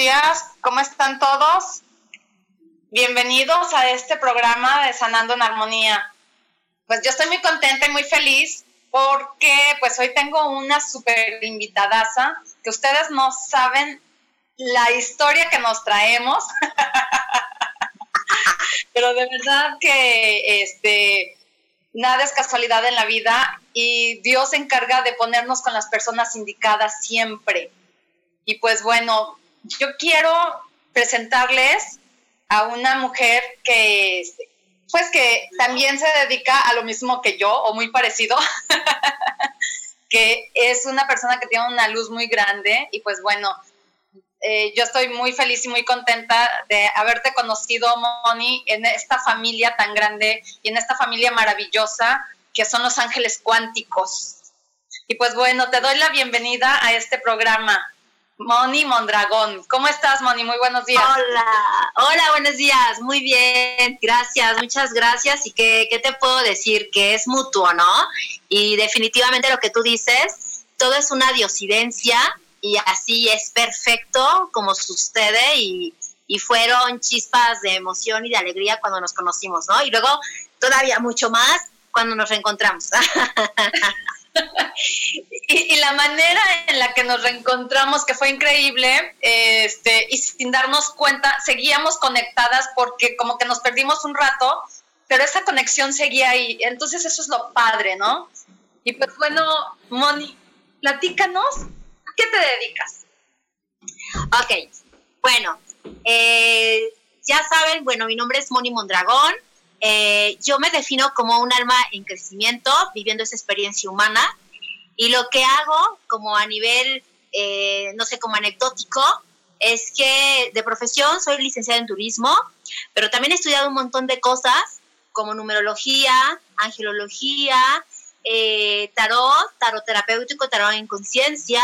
Días. ¿Cómo están todos? Bienvenidos a este programa de Sanando en Armonía. Pues yo estoy muy contenta y muy feliz porque pues hoy tengo una súper invitadaza que ustedes no saben la historia que nos traemos. Pero de verdad que este nada es casualidad en la vida y Dios se encarga de ponernos con las personas indicadas siempre. Y pues bueno, yo quiero presentarles a una mujer que, pues que también se dedica a lo mismo que yo, o muy parecido, que es una persona que tiene una luz muy grande y pues bueno, eh, yo estoy muy feliz y muy contenta de haberte conocido, Moni, en esta familia tan grande y en esta familia maravillosa que son los ángeles cuánticos. Y pues bueno, te doy la bienvenida a este programa. Moni Mondragón. ¿Cómo estás, Moni? Muy buenos días. Hola, hola, buenos días. Muy bien, gracias, muchas gracias. ¿Y qué, qué te puedo decir? Que es mutuo, ¿no? Y definitivamente lo que tú dices, todo es una diosidencia y así es perfecto como sucede y, y fueron chispas de emoción y de alegría cuando nos conocimos, ¿no? Y luego todavía mucho más cuando nos reencontramos. y, la manera en la que nos reencontramos, que fue increíble, este, y sin darnos cuenta, seguíamos conectadas porque como que nos perdimos un rato, pero esa conexión seguía ahí. Entonces eso es lo padre, ¿no? Y pues bueno, Moni, platícanos, ¿a qué te dedicas? Ok, bueno, eh, ya saben, bueno, mi nombre es Moni Mondragón. Eh, yo me defino como un alma en crecimiento, viviendo esa experiencia humana. Y lo que hago, como a nivel, eh, no sé, como anecdótico, es que de profesión soy licenciada en turismo, pero también he estudiado un montón de cosas como numerología, angelología, eh, tarot, tarot terapéutico, tarot en conciencia,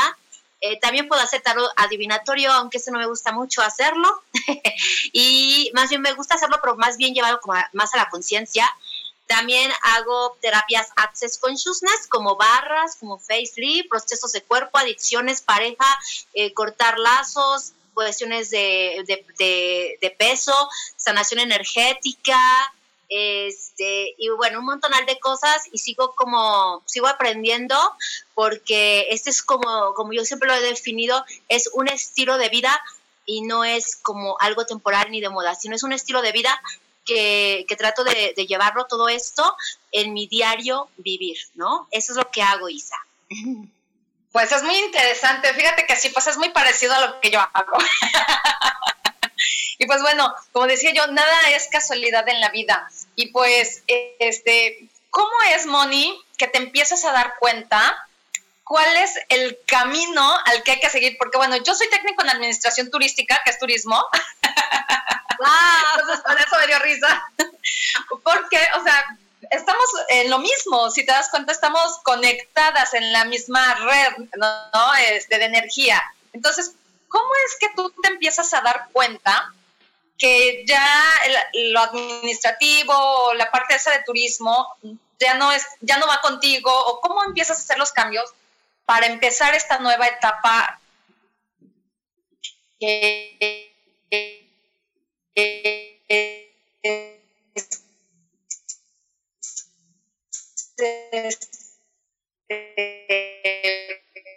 eh, también puedo hacer tarot adivinatorio, aunque eso no me gusta mucho hacerlo. y más bien me gusta hacerlo, pero más bien llevado como más a la conciencia. También hago terapias Access Consciousness, como barras, como facelift, procesos de cuerpo, adicciones, pareja, eh, cortar lazos, cuestiones de, de, peso, sanación energética, este, y bueno, un montón de cosas y sigo como, sigo aprendiendo porque este es como, como yo siempre lo he definido, es un estilo de vida y no es como algo temporal ni de moda, sino es un estilo de vida que, que trato de, de, llevarlo todo esto en mi diario vivir, ¿no? Eso es lo que hago, Isa. Pues es muy interesante, fíjate que sí, pues es muy parecido a lo que yo hago. Y pues bueno, como decía yo, nada es casualidad en la vida. Y pues, este, ¿cómo es, Moni, que te empiezas a dar cuenta cuál es el camino al que hay que seguir, porque bueno, yo soy técnico en administración turística, que es turismo. Entonces, por eso me dio risa. Porque, o sea, estamos en lo mismo, si te das cuenta, estamos conectadas en la misma red, ¿no? Este, de energía. Entonces, ¿cómo es que tú te empiezas a dar cuenta que ya lo administrativo, la parte esa de turismo, ya no es, ya no va contigo, o cómo empiezas a hacer los cambios para empezar esta nueva etapa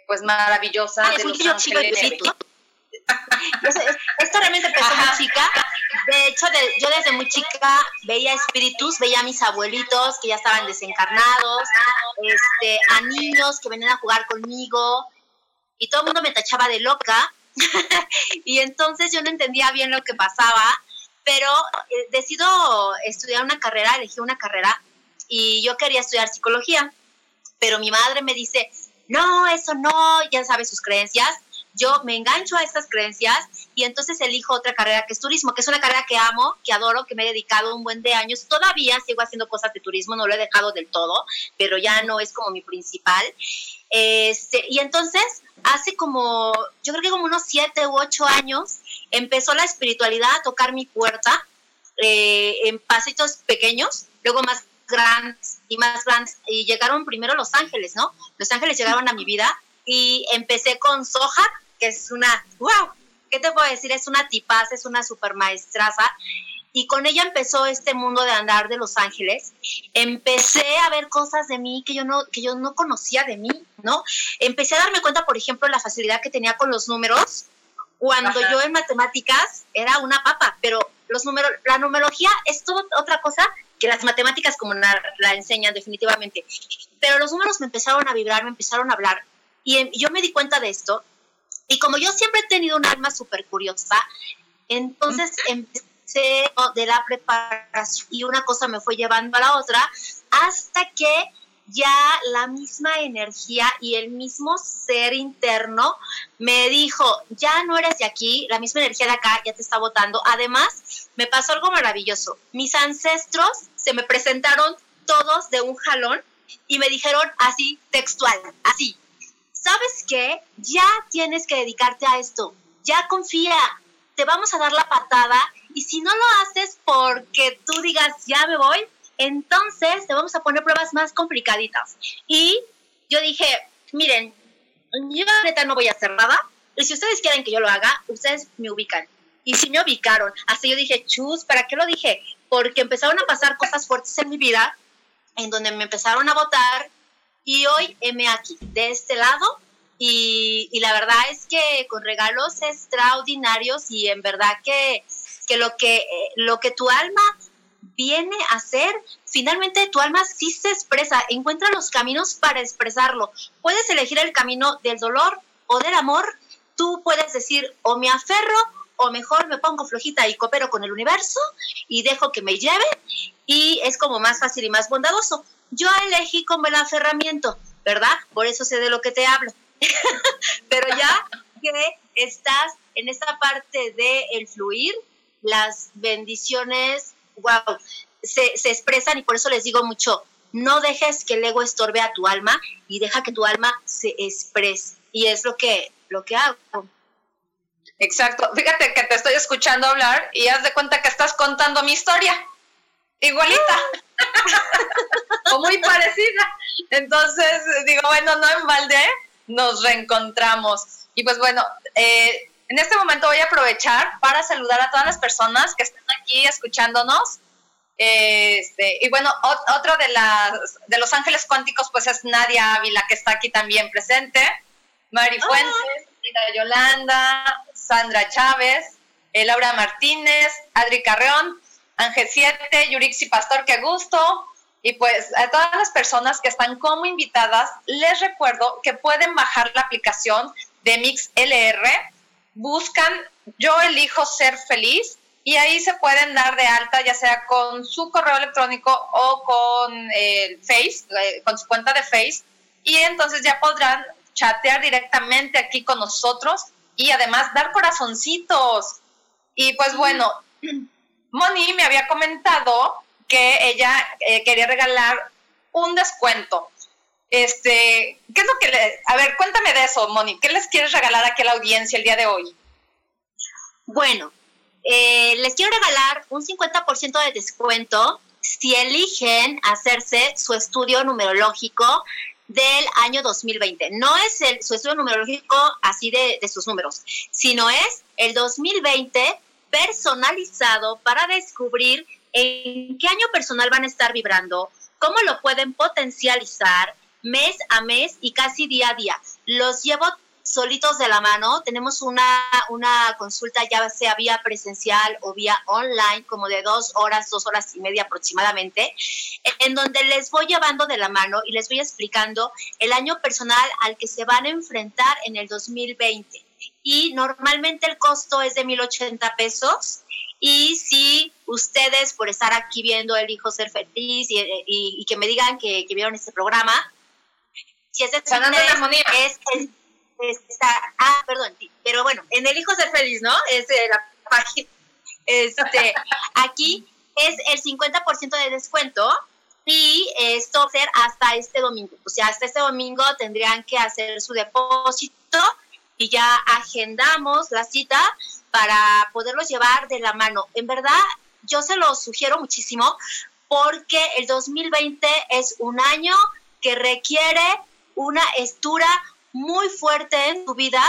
pues maravillosa de Los Ángeles. Esto realmente empezó muy chica. De hecho, yo desde muy chica veía espíritus, veía a mis abuelitos que ya estaban desencarnados, este, a niños que venían a jugar conmigo y todo el mundo me tachaba de loca. y entonces yo no entendía bien lo que pasaba, pero eh, decido estudiar una carrera, elegí una carrera y yo quería estudiar psicología, pero mi madre me dice, no, eso no, ya sabe sus creencias yo me engancho a estas creencias y entonces elijo otra carrera que es turismo, que es una carrera que amo, que adoro, que me he dedicado un buen de años. Todavía sigo haciendo cosas de turismo, no lo he dejado del todo, pero ya no es como mi principal. Este, y entonces, hace como, yo creo que como unos siete u ocho años, empezó la espiritualidad a tocar mi puerta eh, en pasitos pequeños, luego más grandes y más grandes. Y llegaron primero Los Ángeles, ¿no? Los Ángeles llegaron a mi vida y empecé con Soja, que es una, wow, ¿qué te puedo decir? Es una tipaz, es una super maestraza. Y con ella empezó este mundo de andar de Los Ángeles. Empecé a ver cosas de mí que yo no, que yo no conocía de mí, ¿no? Empecé a darme cuenta, por ejemplo, la facilidad que tenía con los números, cuando yo en matemáticas era una papa, pero los números, la numerología es toda otra cosa que las matemáticas como la, la enseñan definitivamente. Pero los números me empezaron a vibrar, me empezaron a hablar y yo me di cuenta de esto. Y como yo siempre he tenido un alma súper curiosa, entonces empecé de la preparación y una cosa me fue llevando a la otra hasta que ya la misma energía y el mismo ser interno me dijo, ya no eres de aquí, la misma energía de acá ya te está votando. Además, me pasó algo maravilloso. Mis ancestros se me presentaron todos de un jalón y me dijeron así, textual, así, ¿sabes qué? Ya tienes que dedicarte a esto, ya confía, te vamos a dar la patada y si no lo haces porque tú digas, ya me voy, entonces te vamos a poner pruebas más complicaditas. Y yo dije, miren, yo neta no voy a hacer nada, y si ustedes quieren que yo lo haga, ustedes me ubican. Y si me ubicaron, hasta yo dije, chus, ¿para qué lo dije? Porque empezaron a pasar cosas fuertes en mi vida, en donde me empezaron a votar, y hoy heme aquí, de este lado, y, la verdad es que con regalos extraordinarios y en verdad que, que, lo, que eh, lo que tu alma viene a hacer, finalmente tu alma sí se expresa, encuentra los caminos para expresarlo. Puedes elegir el camino del dolor o del amor, tú puedes decir o me aferro o mejor me pongo flojita y coopero con el universo y dejo que me lleve y es como más fácil y más bondadoso. Yo elegí como el aferramiento, ¿verdad? Por eso sé de lo que te hablo. Pero ya que estás en esta parte de el fluir, las bendiciones, wow, se, se expresan y por eso les digo mucho, no dejes que el ego estorbe a tu alma y deja que tu alma se exprese. Y es lo que, lo que hago. Exacto. Fíjate que te estoy escuchando hablar y haz de cuenta que estás contando mi historia. Igualita. o muy parecida. Entonces, digo, bueno, no en balde, nos reencontramos. Y pues bueno, eh, en este momento voy a aprovechar para saludar a todas las personas que están aquí escuchándonos. Este, y bueno, otro de, las, de los ángeles cuánticos pues es Nadia Ávila, que está aquí también presente. Mari Fuentes, Yolanda, Sandra Chávez, eh, Laura Martínez, Adri Carreón, Ángel 7, Yurixi Pastor, qué gusto. Y pues a todas las personas que están como invitadas, les recuerdo que pueden bajar la aplicación de MixLR, buscan Yo elijo ser feliz y ahí se pueden dar de alta ya sea con su correo electrónico o con el Face, eh, con su cuenta de Face y entonces ya podrán chatear directamente aquí con nosotros y además dar corazoncitos. Y pues bueno, Moni me había comentado que ella eh, quería regalar un descuento. Este, ¿qué es lo que le... A ver, cuéntame de eso, Moni. ¿Qué les quieres regalar aquí a la audiencia el día de hoy? Bueno, eh, les quiero regalar un 50% de descuento si eligen hacerse su estudio numerológico del año 2020. No es el, su estudio numerológico así de, de sus números, sino es el 2020 personalizado para descubrir en qué año personal van a estar vibrando, cómo lo pueden potencializar mes a mes y casi día a día. Los llevo solitos de la mano. Tenemos una, una consulta ya sea vía presencial o vía online, como de dos horas, dos horas y media aproximadamente, en donde les voy llevando de la mano y les voy explicando el año personal al que se van a enfrentar en el 2020. Y normalmente el costo es de 1.080 pesos. Y si ustedes, por estar aquí viendo El Hijo Ser Feliz y, que me digan que, vieron este programa, si es de es el está, ah, perdón, pero bueno, en el hijo ser feliz, ¿no? Es la página, este, aquí es el 50% de descuento y esto ser hasta este domingo. O sea, hasta este domingo tendrían que hacer su depósito y ya agendamos la cita para poderlos llevar de la mano. En verdad, yo se lo sugiero muchísimo porque el 2020 es un año que requiere una estura muy fuerte en tu vida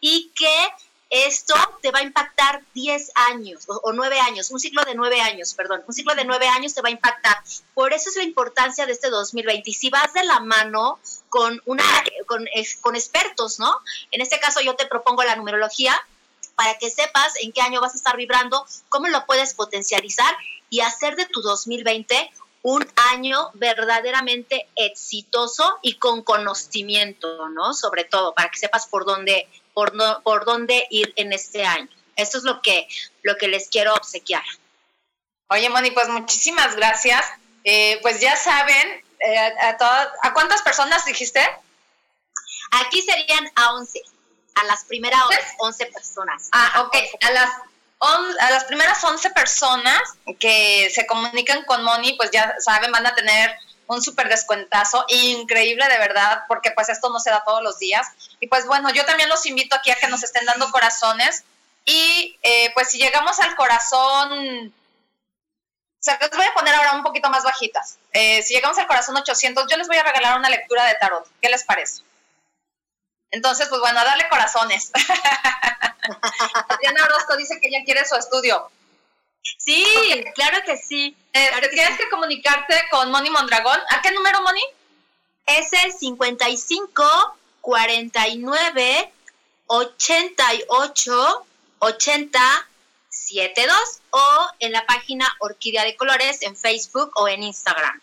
y que esto te va a impactar 10 años o, 9 años, un ciclo de 9 años, perdón, un ciclo de 9 años te va a impactar. Por eso es la importancia de este 2020. Y si vas de la mano con, una, con, con expertos, ¿no? En este caso yo te propongo la numerología para que sepas en qué año vas a estar vibrando, cómo lo puedes potencializar y hacer de tu 2020 un año verdaderamente exitoso y con conocimiento, ¿no? Sobre todo, para que sepas por dónde, por, no, por dónde ir en este año. Esto es lo que, lo que les quiero obsequiar. Oye, Moni, pues muchísimas gracias. Eh, pues ya saben, eh, a, todas, ¿a cuántas personas dijiste? Aquí serían a 11, a las primeras 11 personas. Ah, ok, a las a las primeras 11 personas que se comunican con Moni, pues ya saben, van a tener un súper descuentazo, increíble de verdad, porque pues esto no se da todos los días. Y pues bueno, yo también los invito aquí a que nos estén dando corazones. Y eh, pues si llegamos al corazón, se les voy a poner ahora un poquito más bajitas. Eh, si llegamos al corazón 800, yo les voy a regalar una lectura de tarot. ¿Qué les parece? Entonces, pues bueno, darle corazones. Diana Orozco dice que ella quiere su estudio. Sí, claro que sí. Eh, tienes que comunicarte con Moni Mondragón. ¿A qué número, Moni? Es el 55 49 88 80 72 o en la página Orquídea de Colores en Facebook o en Instagram.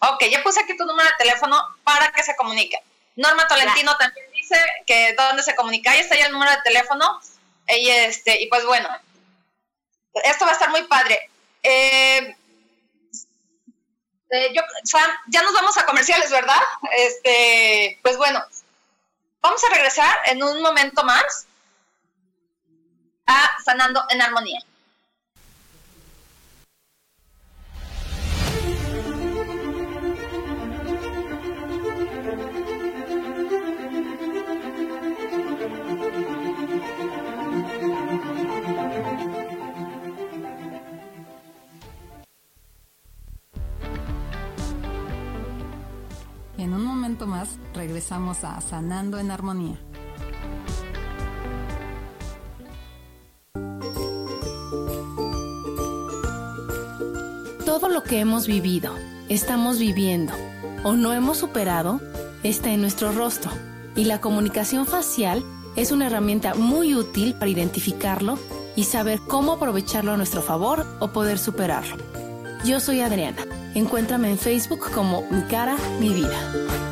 Ok, ya puse aquí tu número de teléfono para que se comuniquen. Norma Tolentino también dice que dónde se comunica, ahí está ya el número de teléfono. Y, este, y pues bueno, esto va a estar muy padre. Eh, eh, ya nos vamos a comerciales, ¿verdad? Este, pues bueno, vamos a regresar en un momento más a Sanando en Armonía. Momento más regresamos a Sanando en Armonía. Todo lo que hemos vivido, estamos viviendo o no hemos superado está en nuestro rostro y la comunicación facial es una herramienta muy útil para identificarlo y saber cómo aprovecharlo a nuestro favor o poder superarlo. Yo soy Adriana Encuéntrame en Facebook como Mi cara, mi vida.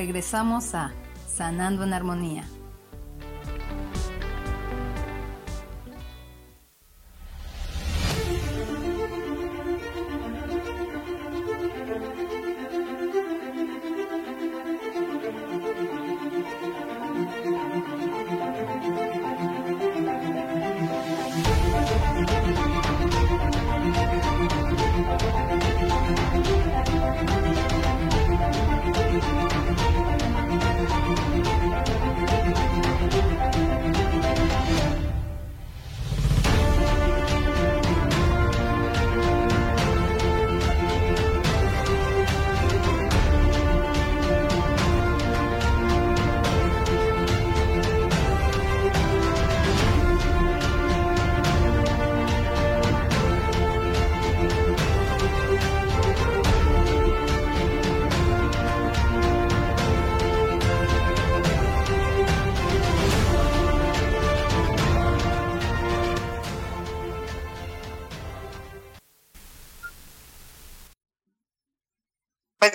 Regresamos a Sanando en Armonía.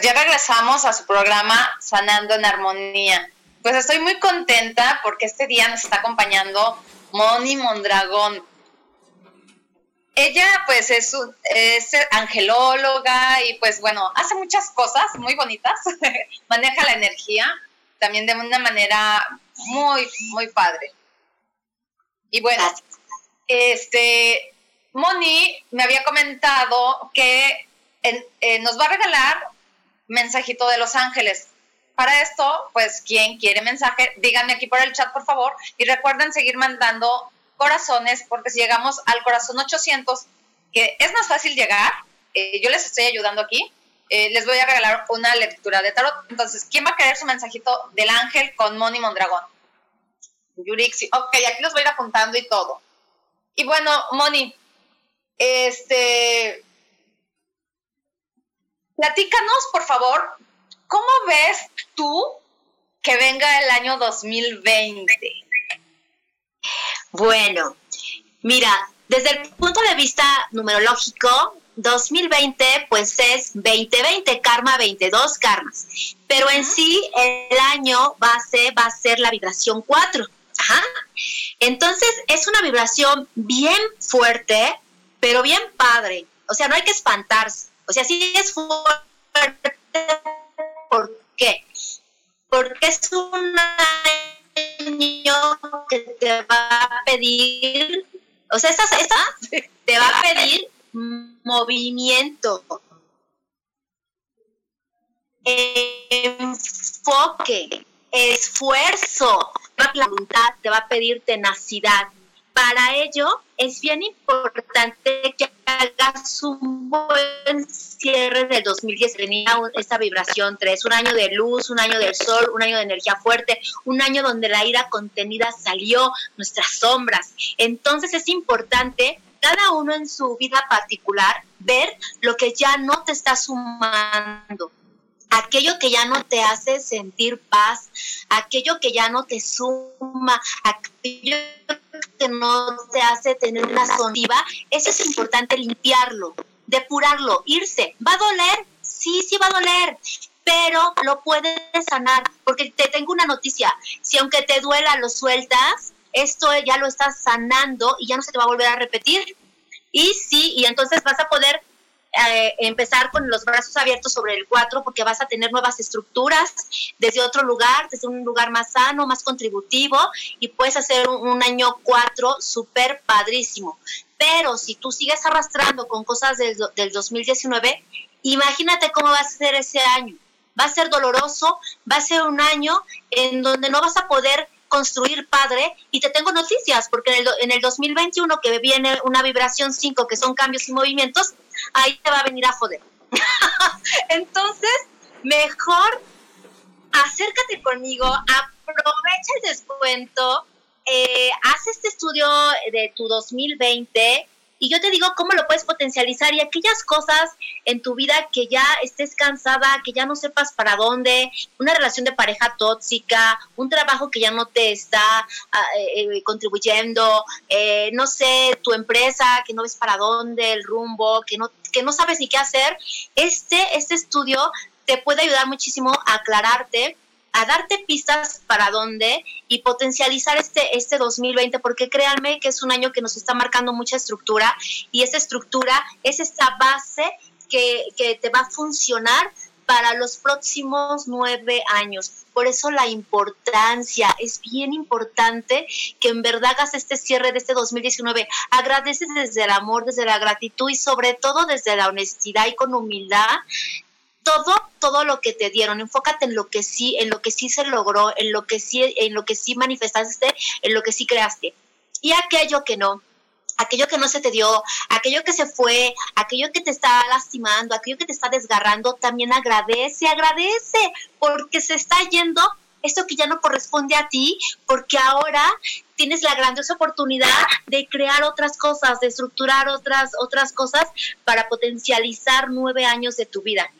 Ya regresamos a su programa Sanando en Armonía. Pues estoy muy contenta porque este día nos está acompañando Moni Mondragón. Ella pues es, es angelóloga y pues bueno, hace muchas cosas muy bonitas, maneja la energía también de una manera muy, muy padre. Y bueno, este, Moni me había comentado que eh, nos va a regalar mensajito de Los Ángeles. Para esto, pues, quien quiere mensaje, díganme aquí por el chat, por favor. Y recuerden seguir mandando corazones, porque si llegamos al corazón 800, que es más fácil llegar, eh, yo les estoy ayudando aquí, eh, les voy a regalar una lectura de tarot. Entonces, ¿quién va a querer su mensajito del ángel con Moni Mondragón? Yurixi. Ok, aquí los voy a ir apuntando y todo. Y bueno, Moni, este, Platícanos, por favor, ¿cómo ves tú que venga el año 2020? Bueno, mira, desde el punto de vista numerológico, 2020 pues es 2020, karma 22 karmas. Pero en sí el año base va a ser la vibración 4. Ajá. Entonces es una vibración bien fuerte, pero bien padre. O sea, no hay que espantarse. O sea, sí es fuerte. ¿Por qué? Porque es un año que te va a pedir, o sea, esta, esta te va a pedir movimiento, enfoque, esfuerzo, la voluntad te va a pedir tenacidad. Para ello es bien importante que hagas un buen cierre del 2010. Tenía esta vibración 3, un año de luz, un año del sol, un año de energía fuerte, un año donde la ira contenida salió, nuestras sombras. Entonces es importante cada uno en su vida particular ver lo que ya no te está sumando, aquello que ya no te hace sentir paz, aquello que ya no te suma, aquello que no te hace tener una sondiva, eso es importante limpiarlo, depurarlo, irse. ¿Va a doler? Sí, sí va a doler, pero lo puedes sanar, porque te tengo una noticia, si aunque te duela lo sueltas, esto ya lo estás sanando y ya no se te va a volver a repetir. Y sí, y entonces vas a poder eh, empezar con los brazos abiertos sobre el 4 porque vas a tener nuevas estructuras desde otro lugar, desde un lugar más sano, más contributivo y puedes hacer un, año 4 súper padrísimo. Pero si tú sigues arrastrando con cosas del, del 2019, imagínate cómo va a ser ese año. Va a ser doloroso, va a ser un año en donde no vas a poder construir padre y te tengo noticias porque en el, en el 2021 que viene una vibración 5 que son cambios y movimientos, ahí te va a venir a joder. Entonces, mejor acércate conmigo, aprovecha el descuento, eh, haz este estudio de tu 2020 y yo te digo cómo lo puedes potencializar y aquellas cosas en tu vida que ya estés cansada, que ya no sepas para dónde, una relación de pareja tóxica, un trabajo que ya no te está ah, eh, eh, contribuyendo, eh, no sé, tu empresa que no ves para dónde, el rumbo, que no, que no sabes ni qué hacer, este, este estudio te puede ayudar muchísimo a aclararte a darte pistas para dónde y potencializar este, este 2020, porque créanme que es un año que nos está marcando mucha estructura y esa estructura es esta base que, que te va a funcionar para los próximos nueve años. Por eso la importancia, es bien importante que en verdad hagas este cierre de este 2019. Agradeces desde el amor, desde la gratitud y sobre todo desde la honestidad y con humildad todo, todo lo que te dieron, enfócate en lo que sí, en lo que sí se logró, en lo que sí, en lo que sí manifestaste, en lo que sí creaste. Y aquello que no, aquello que no se te dio, aquello que se fue, aquello que te está lastimando, aquello que te está desgarrando, también agradece, agradece, porque se está yendo esto que ya no corresponde a ti, porque ahora tienes la grandiosa oportunidad de crear otras cosas, de estructurar otras, otras cosas para potencializar nueve años de tu vida.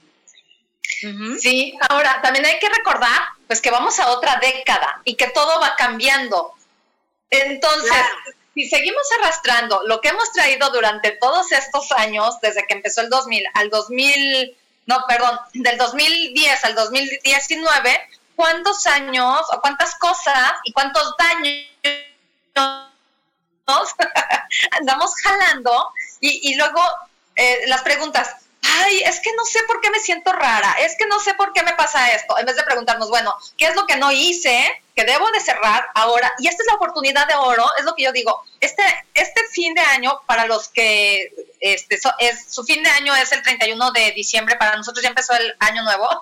Sí, ahora también hay que recordar pues que vamos a otra década y que todo va cambiando. Entonces, si seguimos arrastrando lo que hemos traído durante todos estos años, desde que empezó el 2000 al 2000, no, perdón, del 2010 al 2019, ¿cuántos años o cuántas cosas y cuántos daños andamos jalando? Y, y luego eh, las preguntas, ay, es que no sé por qué me siento rara, es que no sé por qué me pasa esto, en vez de preguntarnos, bueno, ¿qué es lo que no hice? que debo de cerrar ahora, y esta es la oportunidad de oro, es lo que yo digo, este, este fin de año, para los que este, es, su fin de año es el 31 de diciembre, para nosotros ya empezó el año nuevo.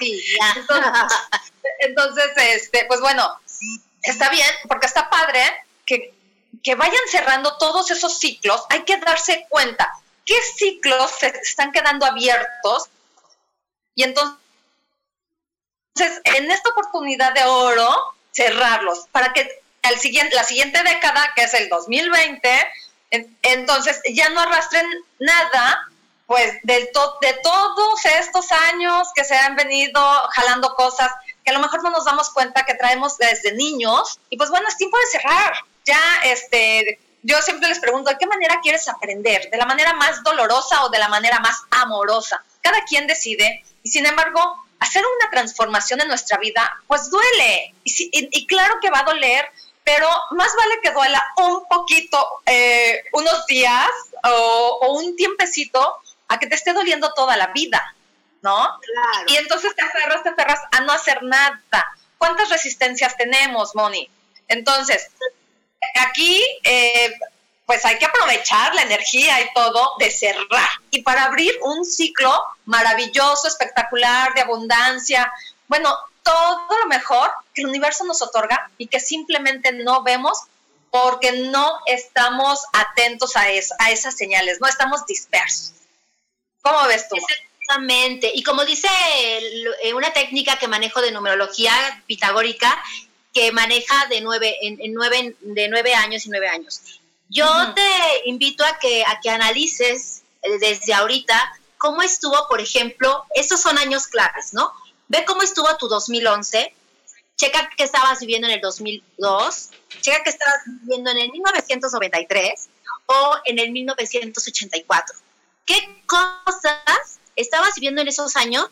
Sí, ya. Entonces, entonces este, pues bueno, está bien, porque está padre que, que vayan cerrando todos esos ciclos, hay que darse cuenta qué ciclos se están quedando abiertos y entonces en esta oportunidad de oro cerrarlos para que el siguiente, la siguiente década, que es el 2020, entonces ya no arrastren nada pues de, de todos estos años que se han venido jalando cosas que a lo mejor no nos damos cuenta que traemos desde niños y pues bueno, es tiempo de cerrar. Ya este yo siempre les pregunto, ¿de qué manera quieres aprender? ¿De la manera más dolorosa o de la manera más amorosa? Cada quien decide y sin embargo, hacer una transformación en nuestra vida, pues duele. Y, claro que va a doler, pero más vale que duela un poquito, eh, unos días o, un tiempecito, a que te esté doliendo toda la vida, ¿no? Claro. Y entonces te aferras, te aferras a no hacer nada. ¿Cuántas resistencias tenemos, Moni? Entonces, aquí, eh, pues hay que aprovechar la energía y todo de cerrar y para abrir un ciclo maravilloso, espectacular, de abundancia. Bueno, todo lo mejor que el universo nos otorga y que simplemente no vemos porque no estamos atentos a, eso, a esas señales, no estamos dispersos. ¿Cómo ves tú? Exactamente. Y como dice eh, una técnica que manejo de numerología pitagórica, que maneja de nueve, en, nueve, de nueve años y nueve años. Yo te invito a que, a que analices eh, desde ahorita cómo estuvo, por ejemplo, estos son años claves, ¿no? Ve cómo estuvo tu 2011, checa que estabas viviendo en el 2002, checa que estabas viviendo en el 1993 o en el 1984. ¿Qué cosas estabas viviendo en esos años?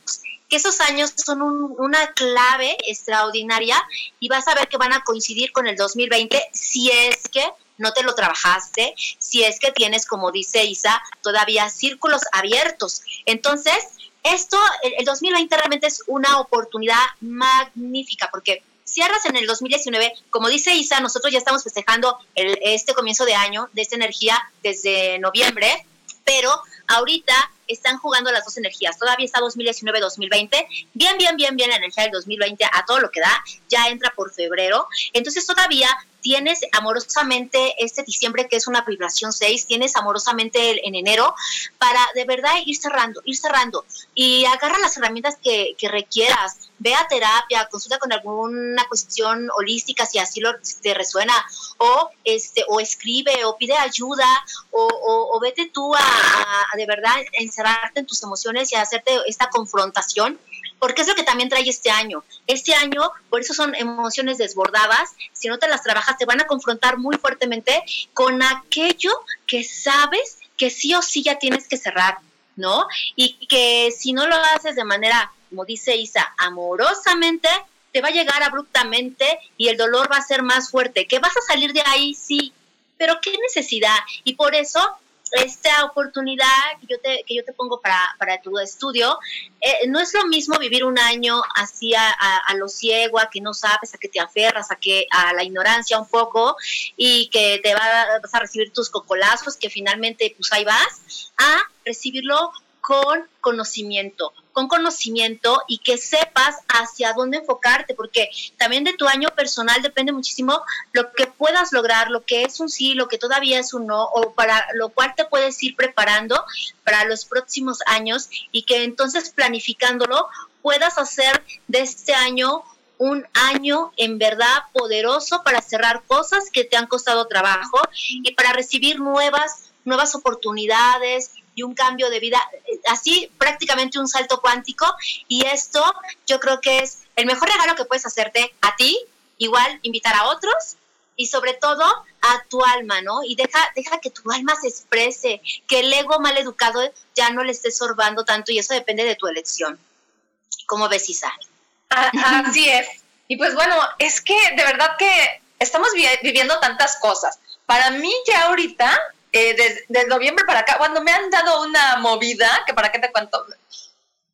Que esos años son una clave extraordinaria y vas a ver que van a coincidir con el 2020 si es que no te lo trabajaste, si es que tienes, como dice Isa, todavía círculos abiertos. Entonces, esto, el, 2020 realmente es una oportunidad magnífica porque cierras en el 2019, como dice Isa, nosotros ya estamos festejando este comienzo de año, de esta energía desde noviembre, pero ahorita están jugando las dos energías. Todavía está 2019-2020. Bien, bien, bien, bien la energía del 2020 a todo lo que da. Ya entra por febrero. Entonces todavía tienes amorosamente este diciembre que es una vibración 6, tienes amorosamente en enero para de verdad ir cerrando, ir cerrando y agarra las herramientas que, requieras, ve a terapia, consulta con alguna cuestión holística si así lo, te resuena o este o escribe o pide ayuda o, vete tú a, a de verdad encerrarte en tus emociones y hacerte esta confrontación porque es lo que también trae este año. Este año, por eso son emociones desbordadas, si no te las trabajas, te van a confrontar muy fuertemente con aquello que sabes que sí o sí ya tienes que cerrar, ¿no? Y que si no lo haces de manera, como dice Isa, amorosamente, te va a llegar abruptamente y el dolor va a ser más fuerte. Que vas a salir de ahí, sí, pero qué necesidad. Y por eso esta oportunidad que yo te, que yo te pongo para, para tu estudio, eh, no es lo mismo vivir un año así a, a, lo ciego, a que no sabes, a que te aferras, a que a la ignorancia un poco y que te vas a recibir tus cocolazos, que finalmente pues ahí vas, a recibirlo con conocimiento, con conocimiento y que sepas hacia dónde enfocarte, porque también de tu año personal depende muchísimo lo que puedas lograr, lo que es un sí, lo que todavía es un no, o para lo cual te puedes ir preparando para los próximos años y que entonces planificándolo puedas hacer de este año un año en verdad poderoso para cerrar cosas que te han costado trabajo y para recibir nuevas nuevas oportunidades, un cambio de vida, así prácticamente un salto cuántico. Y esto yo creo que es el mejor regalo que puedes hacerte a ti, igual invitar a otros y sobre todo a tu alma, ¿no? Y deja, deja que tu alma se exprese, que el ego mal educado ya no le esté sorbando tanto y eso depende de tu elección. ¿Cómo ves, Isa? Así es. Y pues bueno, es que de verdad que estamos viviendo tantas cosas. Para mí ya ahorita eh, desde, noviembre para acá, cuando me han dado una movida, que para qué te cuento,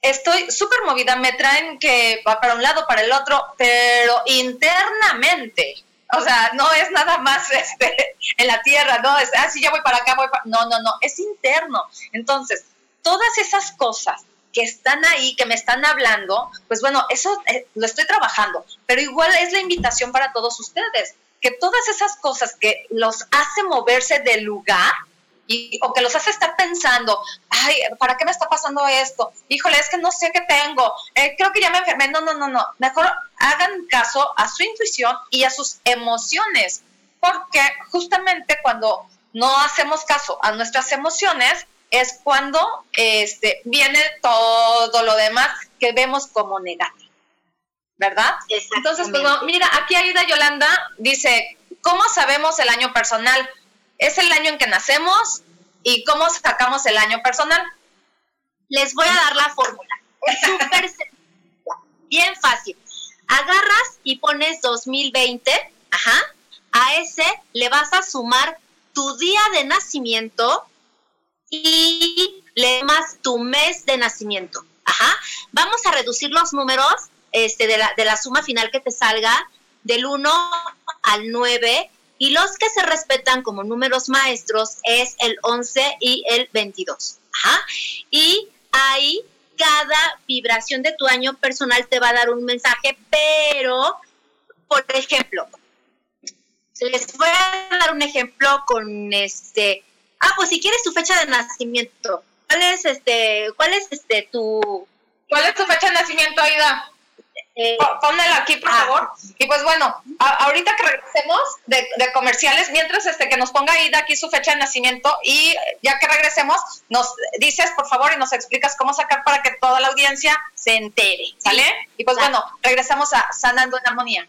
estoy súper movida, me traen que va para un lado, para el otro, pero internamente. O sea, no es nada más este, en la tierra, no es, ah, ya voy para acá, voy para... No, no, no, es interno. Entonces, todas esas cosas que están ahí, que me están hablando, pues bueno, eso eh, lo estoy trabajando, pero igual es la invitación para todos ustedes que todas esas cosas que los hace moverse del lugar y, o que los hace estar pensando, ay, ¿para qué me está pasando esto? Híjole, es que no sé qué tengo, eh, creo que ya me enfermé. No, no, no, no. Mejor hagan caso a su intuición y a sus emociones, porque justamente cuando no hacemos caso a nuestras emociones es cuando este, viene todo lo demás que vemos como negativo. ¿Verdad? Entonces, pues mira, aquí Aida Yolanda dice, ¿cómo sabemos el año personal? Es el año en que nacemos y cómo sacamos el año personal. Les voy a dar la fórmula. Es súper bien fácil. Agarras y pones 2020, ajá, a ese le vas a sumar tu día de nacimiento y le más tu mes de nacimiento. Ajá. Vamos a reducir los números este, de, la, de la suma final que te salga del 1 al 9 y los que se respetan como números maestros es el 11 y el 22. Y ahí cada vibración de tu año personal te va a dar un mensaje, pero, por ejemplo, les voy a dar un ejemplo con este, ah, pues si quieres tu fecha de nacimiento, ¿cuál es este, cuál es este tu... ¿Cuál es tu fecha de nacimiento, Aida? Eh, Pónmelo aquí, por ah. favor. Y pues bueno, ahorita que regresemos de, comerciales, mientras este que nos ponga Ida aquí su fecha de nacimiento y ya que regresemos, nos dices, por favor, y nos explicas cómo sacar para que toda la audiencia se entere, ¿sale? Y pues bueno, regresamos a Sanando en Armonía.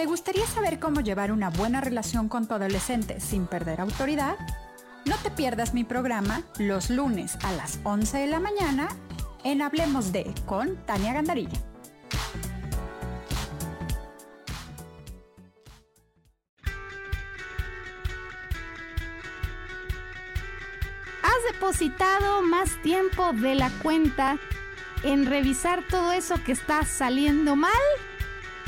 ¿Te gustaría saber cómo llevar una buena relación con tu adolescente sin perder autoridad? No te pierdas mi programa los lunes a las 11 de la mañana en Hablemos de con Tania Gandarilla. ¿Has depositado más tiempo de la cuenta en revisar todo eso que está saliendo mal?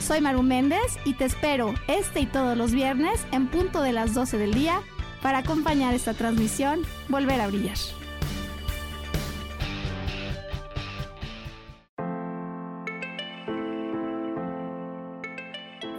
Soy Maru Méndez y te espero este y todos los viernes en punto de las 12 del día para acompañar esta transmisión Volver a Brillar.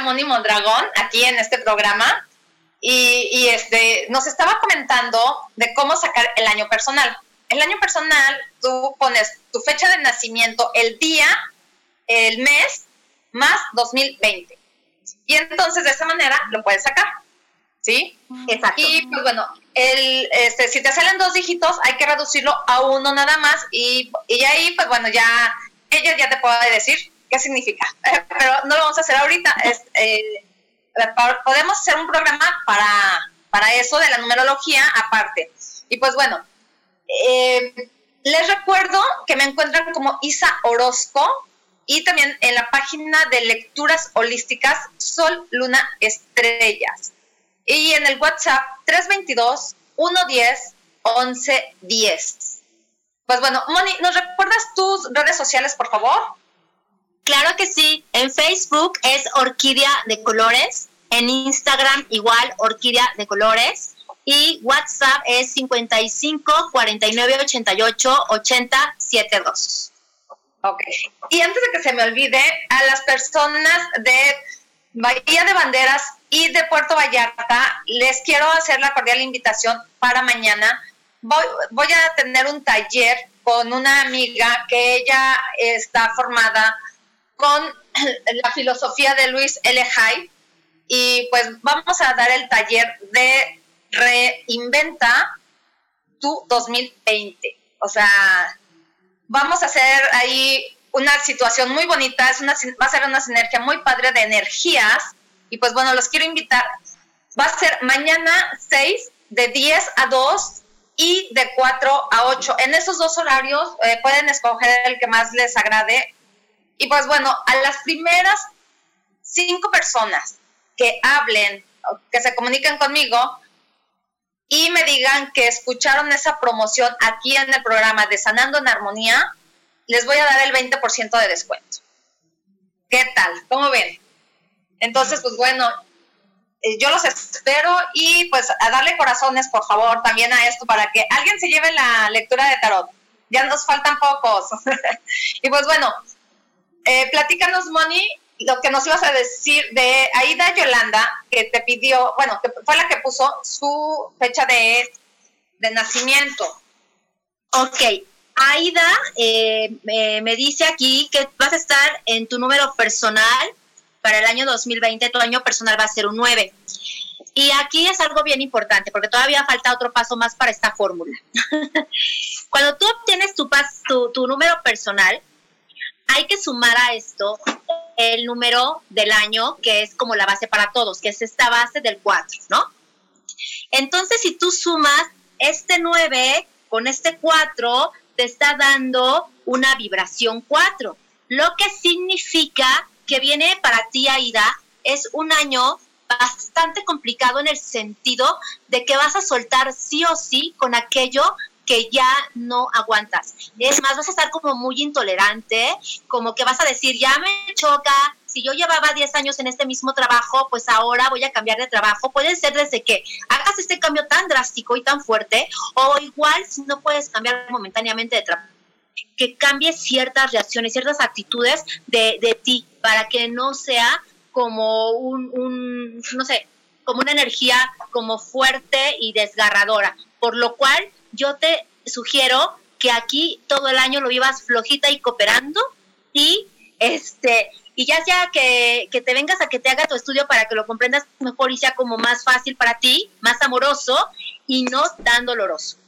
Mondragón aquí en este programa y, este, nos estaba comentando de cómo sacar el año personal. El año personal, tú pones tu fecha de nacimiento, el día, el mes, más 2020. Y entonces de esa manera lo puedes sacar. ¿Sí? Exacto. Y pues bueno, el, este, si te salen dos dígitos, hay que reducirlo a uno nada más. Y, y ahí, pues bueno, ya ella ya te puede decir qué significa. Pero no lo vamos a hacer ahorita. Eh, podemos hacer un programa para, para eso de la numerología aparte. Y pues bueno, eh, les recuerdo que me encuentran como Isa Orozco y también en la página de lecturas holísticas Sol, Luna, Estrellas. Y en el WhatsApp 322 110 1110. Pues bueno, Moni, ¿nos recuerdas tus redes sociales, por favor? Claro que sí. En Facebook es Orquídea de Colores. En Instagram igual Orquídea de Colores. Y WhatsApp es 55 49 88 80 72. Ok. Y antes de que se me olvide, a las personas de Bahía de Banderas y de Puerto Vallarta, les quiero hacer la cordial invitación para mañana. Voy, voy a tener un taller con una amiga que ella está formada con la filosofía de Luis L. Hay y pues vamos a dar el taller de reinventa tu 2020. O sea, vamos a hacer ahí una situación muy bonita, es una, va a ser una sinergia muy padre de energías y pues bueno, los quiero invitar. Va a ser mañana 6 de 10 a 2 y de 4 a 8. En esos dos horarios eh, pueden escoger el que más les agrade. Y pues bueno, a las primeras cinco personas que hablen, que se comuniquen conmigo y me digan que escucharon esa promoción aquí en el programa de Sanando en Armonía, les voy a dar el 20% de descuento. ¿Qué tal? ¿Cómo ven? Entonces, pues bueno, eh, yo los espero y pues a darle corazones, por favor, también a esto para que alguien se lleve la lectura de tarot. Ya nos faltan pocos. y pues bueno, eh, platícanos, Moni, lo que nos ibas a decir de Aida Yolanda, que te pidió, bueno, que fue la que puso su fecha de, de nacimiento. Ok, Aida eh, me dice aquí que vas a estar en tu número personal para el año 2020, tu año personal va a ser un 9. Y aquí es algo bien importante, porque todavía falta otro paso más para esta fórmula. Cuando tú obtienes tu, tu, tu número personal, hay que sumar a esto el número del año, que es como la base para todos, que es esta base del 4, ¿no? Entonces, si tú sumas este 9 con este 4, te está dando una vibración 4, lo que significa que viene para ti, Aida, es un año bastante complicado en el sentido de que vas a soltar sí o sí con aquello que ya no aguantas. Es más, vas a estar como muy intolerante, como que vas a decir, ya me choca, si yo llevaba 10 años en este mismo trabajo, pues ahora voy a cambiar de trabajo. Puede ser desde que hagas este cambio tan drástico y tan fuerte, o igual si no puedes cambiar momentáneamente de trabajo que cambie ciertas reacciones, ciertas actitudes de, de ti, para que no sea como un, un, no sé, como una energía como fuerte y desgarradora. Por lo cual yo te sugiero que aquí todo el año lo vivas flojita y cooperando y este y ya sea que, te vengas a que te haga tu estudio para que lo comprendas mejor y sea como más fácil para ti, más amoroso y no tan doloroso.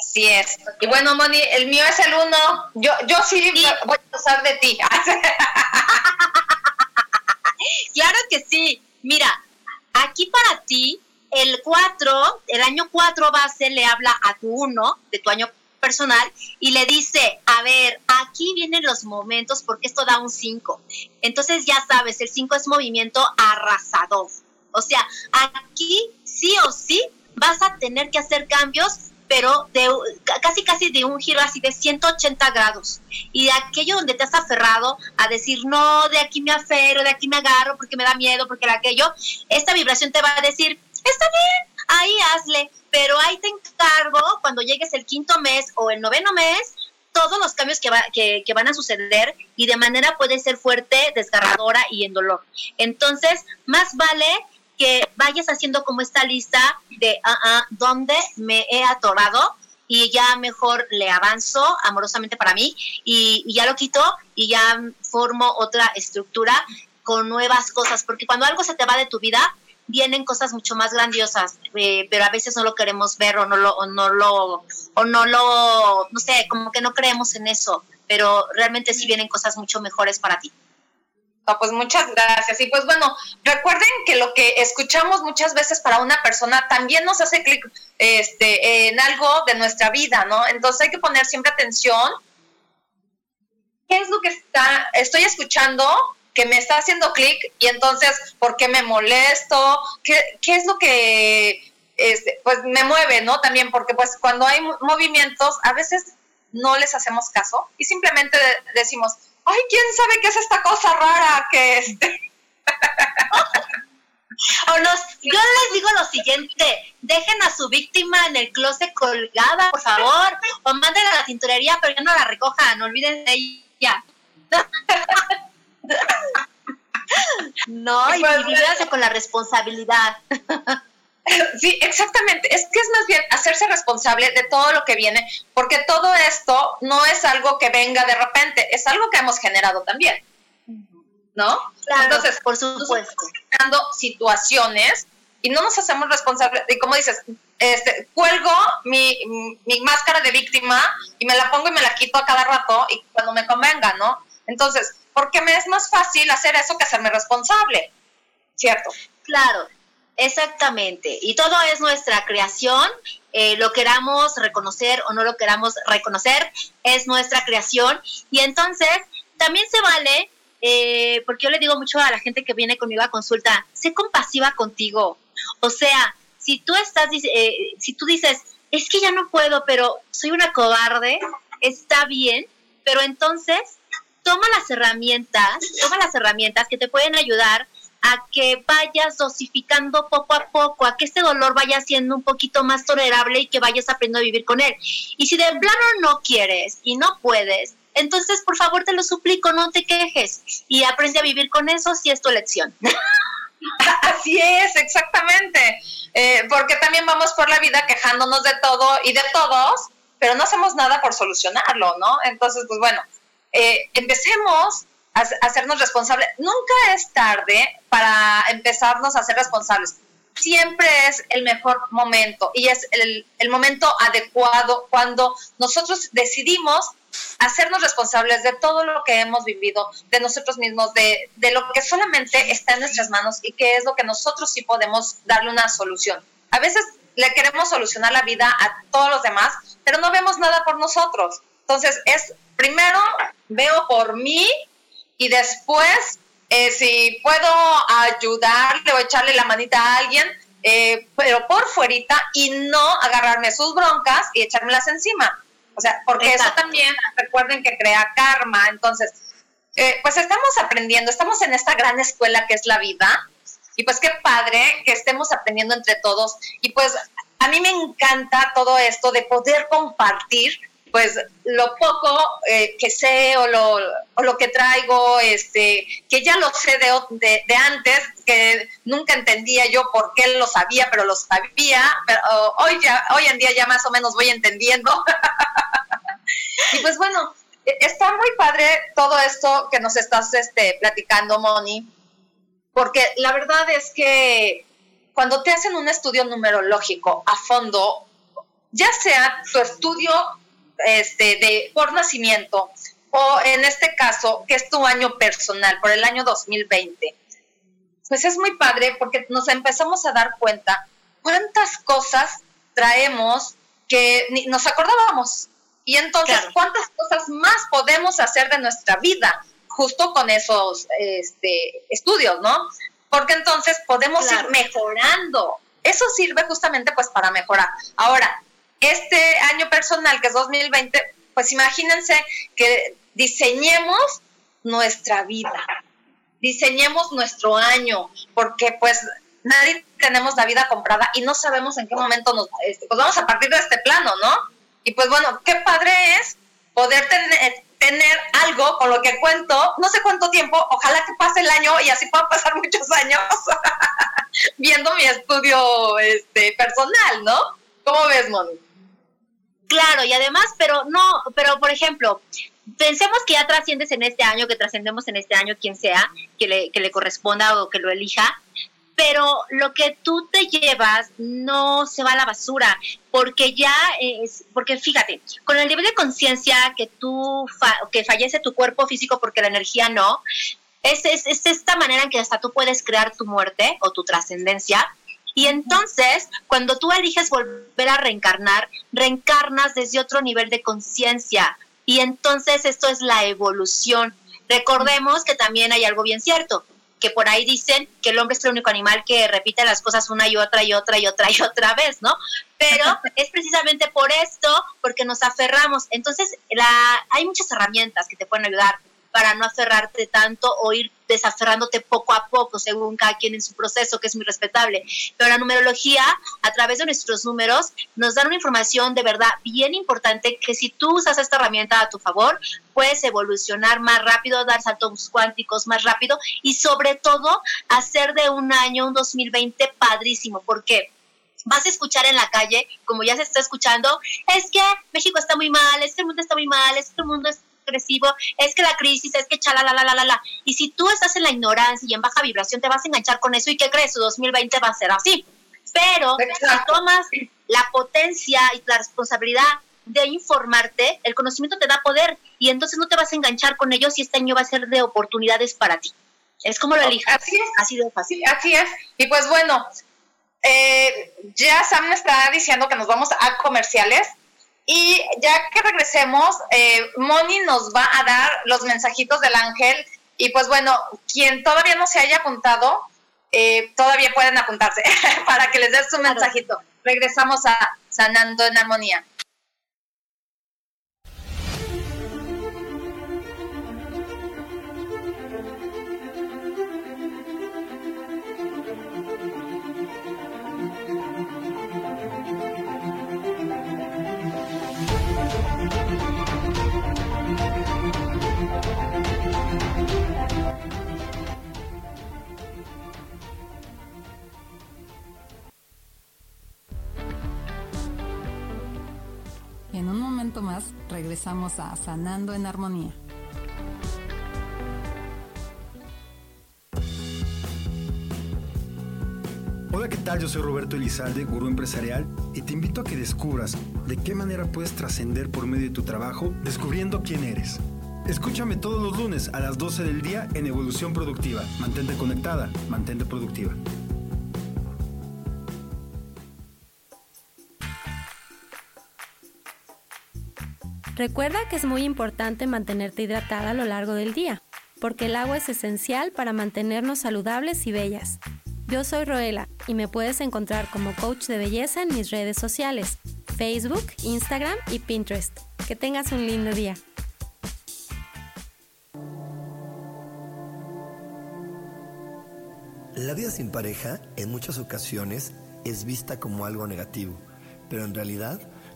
Así es. Y bueno, Moni, el mío es el uno. Yo, yo sí, voy a usar de ti. claro que sí. Mira, aquí para ti el 4, el año 4 base le habla a tu 1 de tu año personal y le dice, a ver, aquí vienen los momentos porque esto da un 5. Entonces ya sabes, el 5 es movimiento arrasador. O sea, aquí sí o sí vas a tener que hacer cambios pero de, casi casi de un giro así de 180 grados. Y de aquello donde te has aferrado a decir, no, de aquí me aferro, de aquí me agarro porque me da miedo, porque era aquello, esta vibración te va a decir, está bien, ahí hazle, pero ahí te encargo cuando llegues el quinto mes o el noveno mes, todos los cambios que, que, que, van a suceder y de manera puede ser fuerte, desgarradora y en dolor. Entonces, más vale que vayas haciendo como esta lista de uh, uh, dónde me he atorado y ya mejor le avanzo amorosamente para mí y, ya lo quito y ya formo otra estructura con nuevas cosas, porque cuando algo se te va de tu vida, vienen cosas mucho más grandiosas, eh, pero a veces no lo queremos ver o no lo, o no lo, o no lo, no sé, como que no creemos en eso, pero realmente sí vienen cosas mucho mejores para ti pues muchas gracias. Y pues bueno, recuerden que lo que escuchamos muchas veces para una persona también nos hace clic este, en algo de nuestra vida, ¿no? Entonces hay que poner siempre atención. ¿Qué es lo que está, estoy escuchando que me está haciendo clic? Y entonces, ¿por qué me molesto? ¿Qué, qué es lo que este, pues me mueve, ¿no? También porque pues cuando hay movimientos, a veces no les hacemos caso y simplemente decimos, ay, ¿quién sabe qué es esta cosa rara que este? O nos, yo les digo lo siguiente, dejen a su víctima en el closet colgada, por favor, o manden a la tintorería, pero ya no la recojan, olviden de ella. no, y, y con la responsabilidad. Sí, exactamente. Es que es más bien hacerse responsable de todo lo que viene, porque todo esto no es algo que venga de repente, es algo que hemos generado también. ¿no? Claro, Entonces, por supuesto. creando situaciones y no nos hacemos responsables. Y como dices, este, cuelgo mi, mi máscara de víctima y me la pongo y me la quito a cada rato y cuando me convenga, ¿no? Entonces, porque me es más fácil hacer eso que hacerme responsable, ¿cierto? Claro, exactamente. Y todo es nuestra creación. eh, lo queramos reconocer o no lo queramos reconocer, es nuestra creación. Y entonces, también se vale, eh, porque yo le digo mucho a la gente que viene conmigo a consulta, sé compasiva contigo. O sea, si tú estás, eh, si tú dices, es que ya no puedo, pero soy una cobarde, está bien, pero entonces toma las herramientas, toma las herramientas que te pueden ayudar a que vayas dosificando poco a poco, a que este dolor vaya siendo un poquito más tolerable y que vayas aprendiendo a vivir con él. Y si de plano no quieres y no puedes, entonces por favor te lo suplico, no te quejes y aprende a vivir con eso si es tu elección. Así es, exactamente. Eh, porque también vamos por la vida quejándonos de todo y de todos, pero no hacemos nada por solucionarlo, ¿no? Entonces, pues bueno, eh, empecemos a, hacernos responsables. Nunca es tarde para empezarnos a ser responsables. Siempre es el mejor momento y es el, el momento adecuado cuando nosotros decidimos hacernos responsables de todo lo que hemos vivido, de nosotros mismos, de, de, lo que solamente está en nuestras manos y que es lo que nosotros sí podemos darle una solución. A veces le queremos solucionar la vida a todos los demás, pero no vemos nada por nosotros. Entonces, es primero veo por mí y después, eh, si puedo ayudarle o echarle la manita a alguien, eh, pero por fuerita y no agarrarme sus broncas y echármelas encima. O sea, porque Exacto. eso también, recuerden que crea karma. Entonces, eh, pues estamos aprendiendo, estamos en esta gran escuela que es la vida. Y pues qué padre que estemos aprendiendo entre todos. Y pues a mí me encanta todo esto de poder compartir pues lo poco eh, que sé o lo, lo, que traigo, este, que ya lo sé de, de, de, antes, que nunca entendía yo por qué lo sabía, pero lo sabía, pero hoy, ya, hoy en día ya más o menos voy entendiendo. y pues bueno, está muy padre todo esto que nos estás este, platicando, Moni, porque la verdad es que cuando te hacen un estudio numerológico a fondo, ya sea tu estudio este, de, por nacimiento o en este caso, que es tu año personal, por el año 2020, pues es muy padre porque nos empezamos a dar cuenta cuántas cosas traemos que ni nos acordábamos. Y entonces, claro. ¿cuántas cosas más podemos hacer de nuestra vida justo con esos este, estudios, no? Porque entonces podemos claro. ir mejorando. Eso sirve justamente pues para mejorar. Ahora, este año personal, que es 2020, pues imagínense que diseñemos nuestra vida, diseñemos nuestro año, porque pues nadie tenemos la vida comprada y no sabemos en qué momento nos, este, pues vamos a partir de este plano, ¿no? Y pues bueno, qué padre es poder tener, tener algo con lo que cuento, no sé cuánto tiempo, ojalá que pase el año y así puedan pasar muchos años viendo mi estudio este, personal, ¿no? ¿Cómo ves, Moni? Claro, y además, pero no, pero por ejemplo, pensemos que ya trasciendes en este año, que trascendemos en este año, quien sea, que le, que le corresponda o que lo elija, pero lo que tú te llevas no se va a la basura, porque ya es, porque fíjate, con el nivel de conciencia que tú, que fallece tu cuerpo físico porque la energía no, es, es, es esta manera en que hasta tú puedes crear tu muerte o tu trascendencia, y entonces, cuando tú eliges volver a reencarnar, reencarnas desde otro nivel de conciencia. Y entonces esto es la evolución. Recordemos que también hay algo bien cierto, que por ahí dicen que el hombre es el único animal que repite las cosas una y otra y otra y otra y otra vez, ¿no? Pero es precisamente por esto, porque nos aferramos. Entonces, la, hay muchas herramientas que te pueden ayudar para no aferrarte tanto o ir desaferrándote poco a poco, según cada quien en su proceso, que es muy respetable. Pero la numerología, a través de nuestros números, nos da una información de verdad bien importante que si tú usas esta herramienta a tu favor, puedes evolucionar más rápido, dar saltos cuánticos más rápido y sobre todo hacer de un año, un 2020 padrísimo. ¿Por qué? vas a escuchar en la calle, como ya se está escuchando, es que México está muy mal, este mundo está muy mal, este mundo es agresivo, es que la crisis, es que chala, la, la, la, la, la. Y si tú estás en la ignorancia y en baja vibración, te vas a enganchar con eso y ¿qué crees? Su 2020 va a ser así. Pero si tomas la potencia y la responsabilidad de informarte, el conocimiento te da poder y entonces no te vas a enganchar con ellos y este año va a ser de oportunidades para ti. Es como lo eliges. Así es. Así de fácil. Así es. Y pues bueno, eh, ya Sam me está diciendo que nos vamos a comerciales. Y ya que regresemos, eh, Moni nos va a dar los mensajitos del ángel. Y pues bueno, quien todavía no se haya apuntado, eh, todavía pueden apuntarse para que les des su mensajito. Regresamos a Sanando en Armonía. Regresamos a Sanando en Armonía. Hola, ¿qué tal? Yo soy Roberto Elizalde, gurú empresarial, y te invito a que descubras de qué manera puedes trascender por medio de tu trabajo descubriendo quién eres. Escúchame todos los lunes a las 12 del día en Evolución Productiva. Mantente conectada, mantente productiva. Recuerda que es muy importante mantenerte hidratada a lo largo del día, porque el agua es esencial para mantenernos saludables y bellas. Yo soy Roela y me puedes encontrar como coach de belleza en mis redes sociales, Facebook, Instagram y Pinterest. Que tengas un lindo día. La vida sin pareja en muchas ocasiones es vista como algo negativo, pero en realidad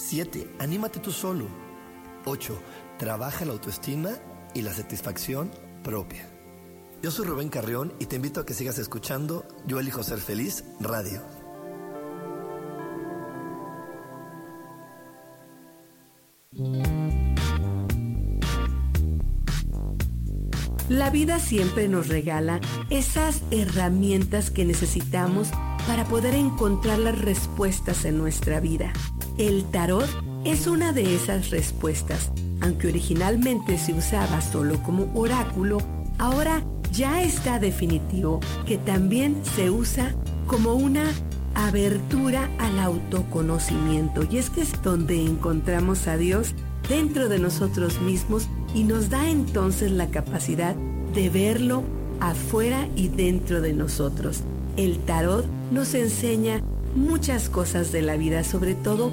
7. Anímate tú solo. 8. Trabaja la autoestima y la satisfacción propia. Yo soy Rubén Carrión y te invito a que sigas escuchando Yo elijo ser feliz radio. La vida siempre nos regala esas herramientas que necesitamos para poder encontrar las respuestas en nuestra vida. El tarot es una de esas respuestas. Aunque originalmente se usaba solo como oráculo, ahora ya está definitivo que también se usa como una abertura al autoconocimiento. Y es que es donde encontramos a Dios dentro de nosotros mismos y nos da entonces la capacidad de verlo afuera y dentro de nosotros. El tarot nos enseña muchas cosas de la vida, sobre todo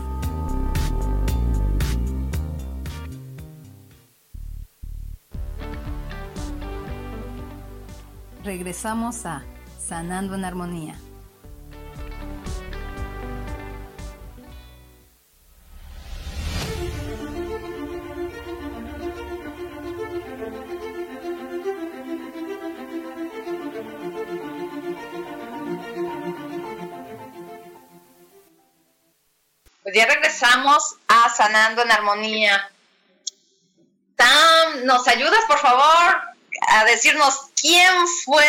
Regresamos a Sanando en Armonía. Pues ya regresamos a Sanando en Armonía. Tam, ¿nos ayudas, por favor, a decirnos quién fue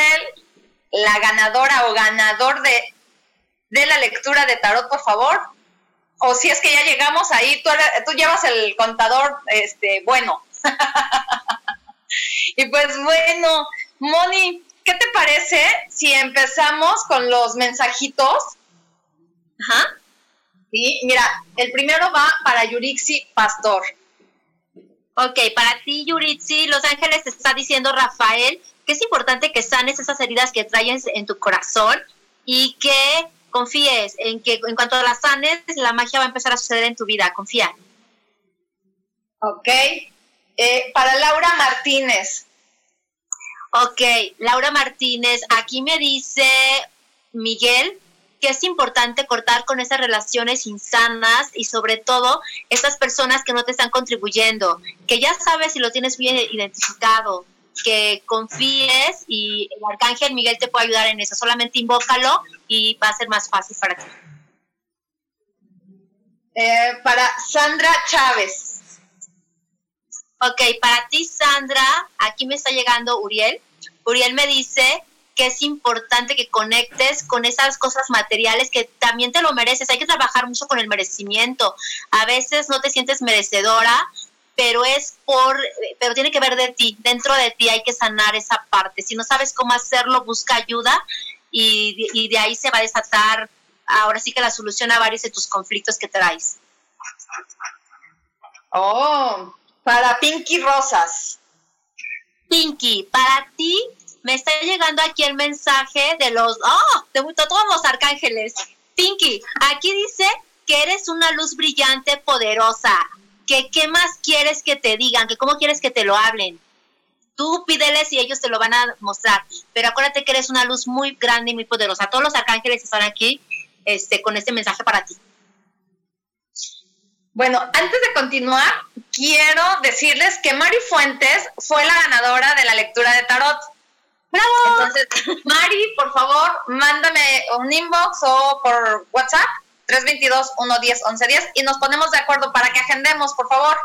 la ganadora o ganador de, de la lectura de tarot, por favor? O si es que ya llegamos ahí, tú, tú llevas el contador, este, bueno. y pues bueno, Moni, ¿qué te parece si empezamos con los mensajitos? Ajá. Sí, mira, el primero va para Yurixi Pastor. Ok, para ti, Yuritsi, Los Ángeles te está diciendo Rafael que es importante que sanes esas heridas que traes en tu corazón y que confíes en que en cuanto las sanes, la magia va a empezar a suceder en tu vida. Confía. Ok. Eh, para Laura Martínez. Ok, Laura Martínez, aquí me dice Miguel que es importante cortar con esas relaciones insanas y sobre todo esas personas que no te están contribuyendo, que ya sabes si lo tienes bien identificado, que confíes y el arcángel Miguel te puede ayudar en eso, solamente invócalo y va a ser más fácil para ti. Eh, para Sandra Chávez. Ok, para ti Sandra, aquí me está llegando Uriel. Uriel me dice que es importante que conectes con esas cosas materiales que también te lo mereces. Hay que trabajar mucho con el merecimiento. A veces no te sientes merecedora, pero es por, pero tiene que ver de ti. Dentro de ti hay que sanar esa parte. Si no sabes cómo hacerlo, busca ayuda y, y de ahí se va a desatar ahora sí que la solución a varios de tus conflictos que traes. Oh, para Pinky Rosas. Pinky, para ti me está llegando aquí el mensaje de los, oh, de todos los arcángeles. Pinky, aquí dice que eres una luz brillante, poderosa. Que qué más quieres que te digan, que cómo quieres que te lo hablen. Tú pídeles y ellos te lo van a mostrar. Pero acuérdate que eres una luz muy grande y muy poderosa. Todos los arcángeles están aquí este, con este mensaje para ti. Bueno, antes de continuar, quiero decirles que Mari Fuentes fue la ganadora de la lectura de tarot. ¡Bravo! Entonces, Mari, por favor, mándame un inbox o por WhatsApp 322-110-1110 y nos ponemos de acuerdo para que agendemos, por favor.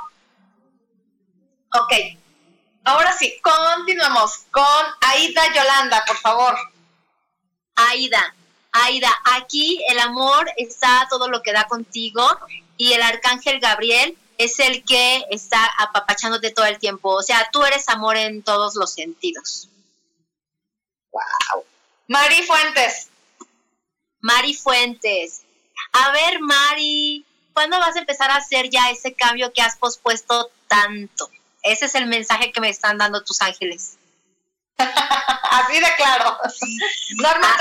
Ok. Ahora sí, continuamos con Aida Yolanda, por favor. Aida, Aida, aquí el amor está todo lo que da contigo y el arcángel Gabriel es el que está apapachándote todo el tiempo. O sea, tú eres amor en todos los sentidos. Wow. Mari Fuentes. Mari Fuentes. A ver, Mari, ¿cuándo vas a empezar a hacer ya ese cambio que has pospuesto tanto? Ese es el mensaje que me están dando tus ángeles. Así de claro. Norma,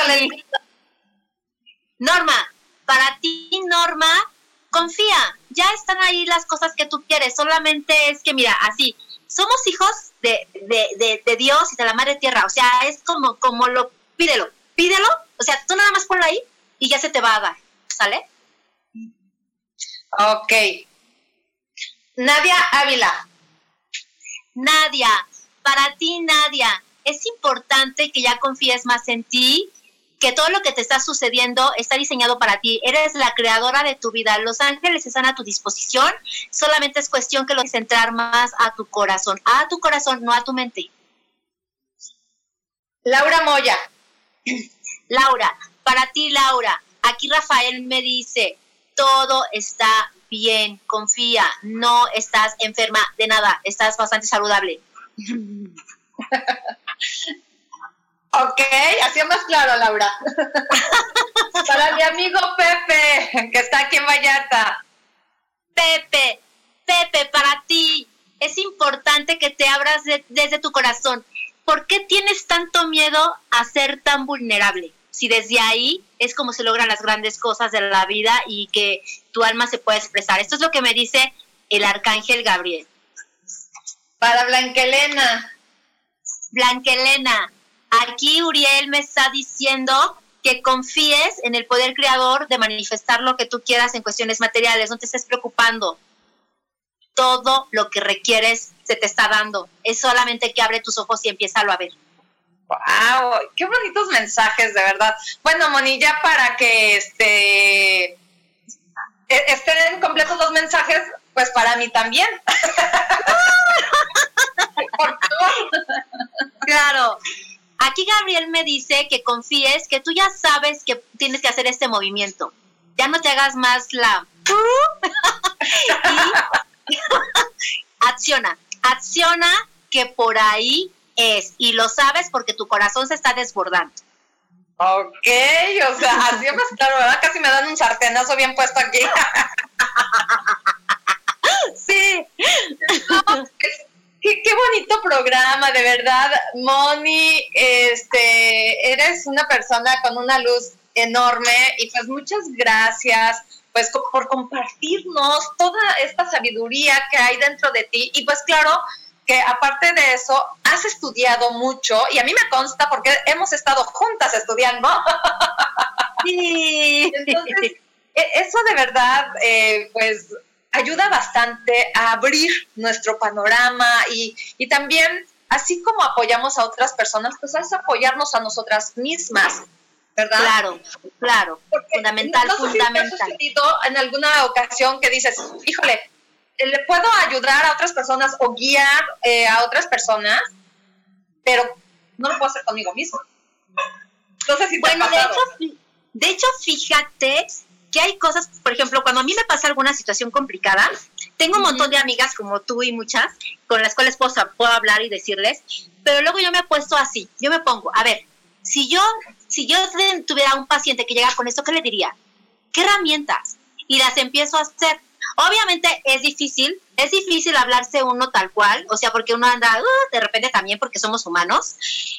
Norma, para ti, Norma, confía, ya están ahí las cosas que tú quieres, solamente es que, mira, así, somos hijos de, de, de, Dios y de la Madre Tierra, o sea, es como, como lo, pídelo, pídelo, o sea, tú nada más ponlo ahí y ya se te va a dar, ¿sale? Ok. Nadia Ávila. Nadia, para ti, Nadia, es importante que ya confíes más en ti, que todo lo que te está sucediendo está diseñado para ti. Eres la creadora de tu vida. Los ángeles están a tu disposición. Solamente es cuestión que lo centrar más a tu corazón. A tu corazón, no a tu mente. Laura Moya. Laura, para ti, Laura. Aquí Rafael me dice, todo está bien, confía, no estás enferma de nada, estás bastante saludable. Ok, así más claro, Laura. Para mi amigo Pepe, que está aquí en Vallarta. Pepe, Pepe, para ti es importante que te abras desde tu corazón. ¿Por qué tienes tanto miedo a ser tan vulnerable? Si desde ahí es como se logran las grandes cosas de la vida y que tu alma se puede expresar. Esto es lo que me dice el arcángel Gabriel. Para Blanquelena. Blanquelena, Aquí Uriel me está diciendo que confíes en el poder creador de manifestar lo que tú quieras en cuestiones materiales, no te estés preocupando. Todo lo que requieres se te está dando. Es solamente que abre tus ojos y empieza a ver. ¡Wow! ¡Qué bonitos mensajes, de verdad! Bueno, Moni, ya para que este e-, estén completos los mensajes, pues para mí también. Por favor. Claro. Aquí Gabriel me dice que confíes, que tú ya sabes que tienes que hacer este movimiento. Ya no te hagas más la... acciona, acciona que por ahí es, y lo sabes porque tu corazón se está desbordando. Ok, o sea, así más claro, ¿verdad? Casi me dan un sartenazo bien puesto aquí. sí. qué, qué, bonito programa, de verdad. Moni, este, eres una persona con una luz enorme y pues muchas gracias pues por compartirnos toda esta sabiduría que hay dentro de ti y pues claro que aparte de eso has estudiado mucho y a mí me consta porque hemos estado juntas estudiando. Sí. Entonces, e, eso de verdad, eh, pues ayuda bastante a abrir nuestro panorama y, y también, así como apoyamos a otras personas, pues es apoyarnos a nosotras mismas. ¿verdad? Claro, claro, fundamental, fundamental. en alguna ocasión que dices, híjole, le puedo ayudar a otras personas o guiar eh, a otras personas, pero no lo puedo hacer conmigo mismo. Entonces, si bueno, de hecho, de hecho, fíjate que hay cosas, por ejemplo, cuando a mí me pasa alguna situación complicada, tengo un montón de amigas como tú y muchas con las cuales puedo, puedo hablar y decirles, pero luego yo me he puesto así, yo me pongo, a ver, si yo, si yo tuviera un paciente que llega con esto, ¿qué le diría? ¿Qué herramientas? Y las empiezo a hacer. Obviamente es difícil, es difícil hablarse uno tal cual, o sea, porque uno anda uh, de repente también porque somos humanos.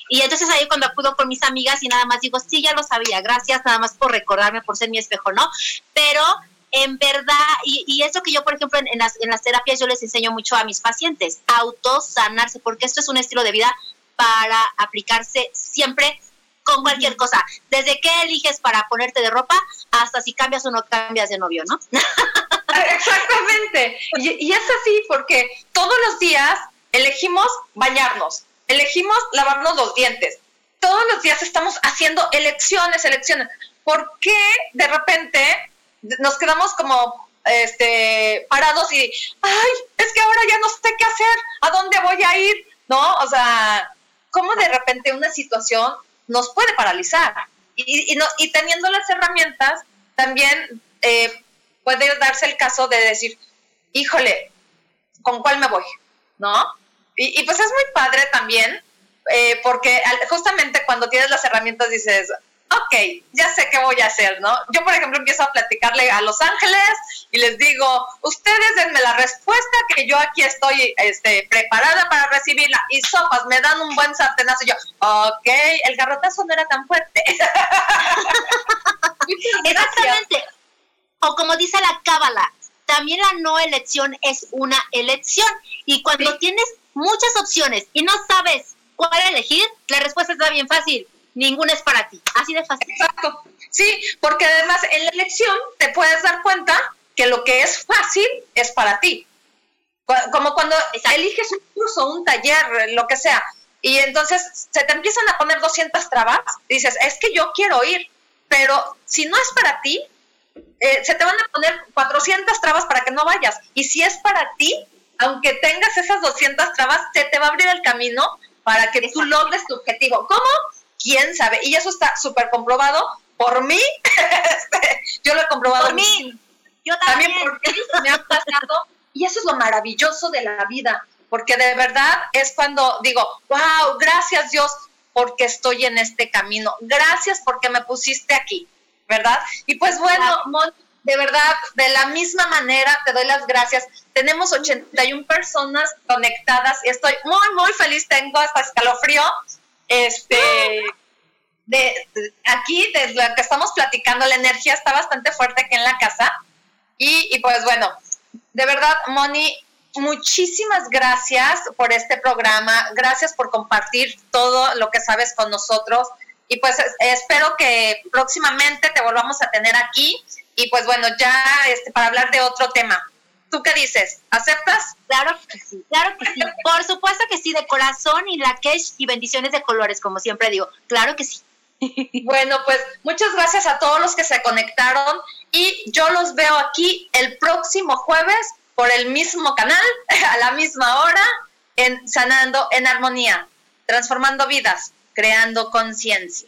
Y entonces ahí cuando acudo con mis amigas y nada más digo, sí, ya lo sabía, gracias nada más por recordarme, por ser mi espejo, ¿no? Pero en verdad, y, y eso que yo, por ejemplo, en, las, en las terapias yo les enseño mucho a mis pacientes, autosanarse, porque esto es un estilo de vida para aplicarse siempre con cualquier cosa, desde qué eliges para ponerte de ropa hasta si cambias o no cambias de novio, ¿no? Exactamente. Y, es así porque todos los días elegimos bañarnos, elegimos lavarnos los dientes. Todos los días estamos haciendo elecciones, elecciones. ¿Por qué de repente nos quedamos como este parados y ay, es que ahora ya no sé qué hacer, a dónde voy a ir, ¿no? O sea, cómo de repente una situación nos puede paralizar. Y, y, y teniendo las herramientas, también eh, puede darse el caso de decir, híjole, ¿con cuál me voy? ¿No? Y, pues es muy padre también, eh, porque justamente cuando tienes las herramientas dices, ok, ya sé qué voy a hacer, ¿no? Yo, por ejemplo, empiezo a platicarle a Los Ángeles y les digo, ustedes denme la respuesta que yo aquí estoy este, preparada para recibirla. Y sopas, me dan un buen sartenazo y yo, ok, el garrotazo no era tan fuerte. Exactamente. O como dice la cábala, también la no elección es una elección. Y cuando tienes muchas opciones y no sabes cuál elegir, la respuesta está bien fácil ninguna es para ti. Así de fácil. Exacto. Sí, porque además en la elección te puedes dar cuenta que lo que es fácil es para ti. Como cuando eliges un curso, un taller, lo que sea, y entonces se te empiezan a poner 200 trabas, dices, es que yo quiero ir, pero si no es para ti, eh, se te van a poner 400 trabas para que no vayas. Y si es para ti, aunque tengas esas 200 trabas, se te va a abrir el camino para que tú logres tu objetivo. ¿Cómo? quién sabe. Y eso está súper comprobado por mí. Este, yo lo he comprobado. Por mí. Yo también. porque me ha pasado. Y eso es lo maravilloso de la vida. Porque de verdad es cuando digo, wow, gracias Dios porque estoy en este camino. Gracias porque me pusiste aquí, ¿verdad? Y pues bueno, de verdad, de la misma manera, te doy las gracias. Tenemos 81 personas conectadas y estoy muy, muy feliz. Tengo hasta escalofrío este, de, aquí, desde lo que estamos platicando, la energía está bastante fuerte aquí en la casa. Y, pues bueno, de verdad, Moni, muchísimas gracias por este programa. Gracias por compartir todo lo que sabes con nosotros. Y pues espero que próximamente te volvamos a tener aquí. Y pues bueno, ya este, para hablar de otro tema. ¿Tú qué dices? ¿Aceptas? Claro que sí, claro que sí. Por supuesto que sí, de corazón y la cash y bendiciones de colores, como siempre digo. Claro que sí. Bueno, pues muchas gracias a todos los que se conectaron y yo los veo aquí el próximo jueves por el mismo canal, a la misma hora, en Sanando en Armonía, transformando vidas, creando conciencia.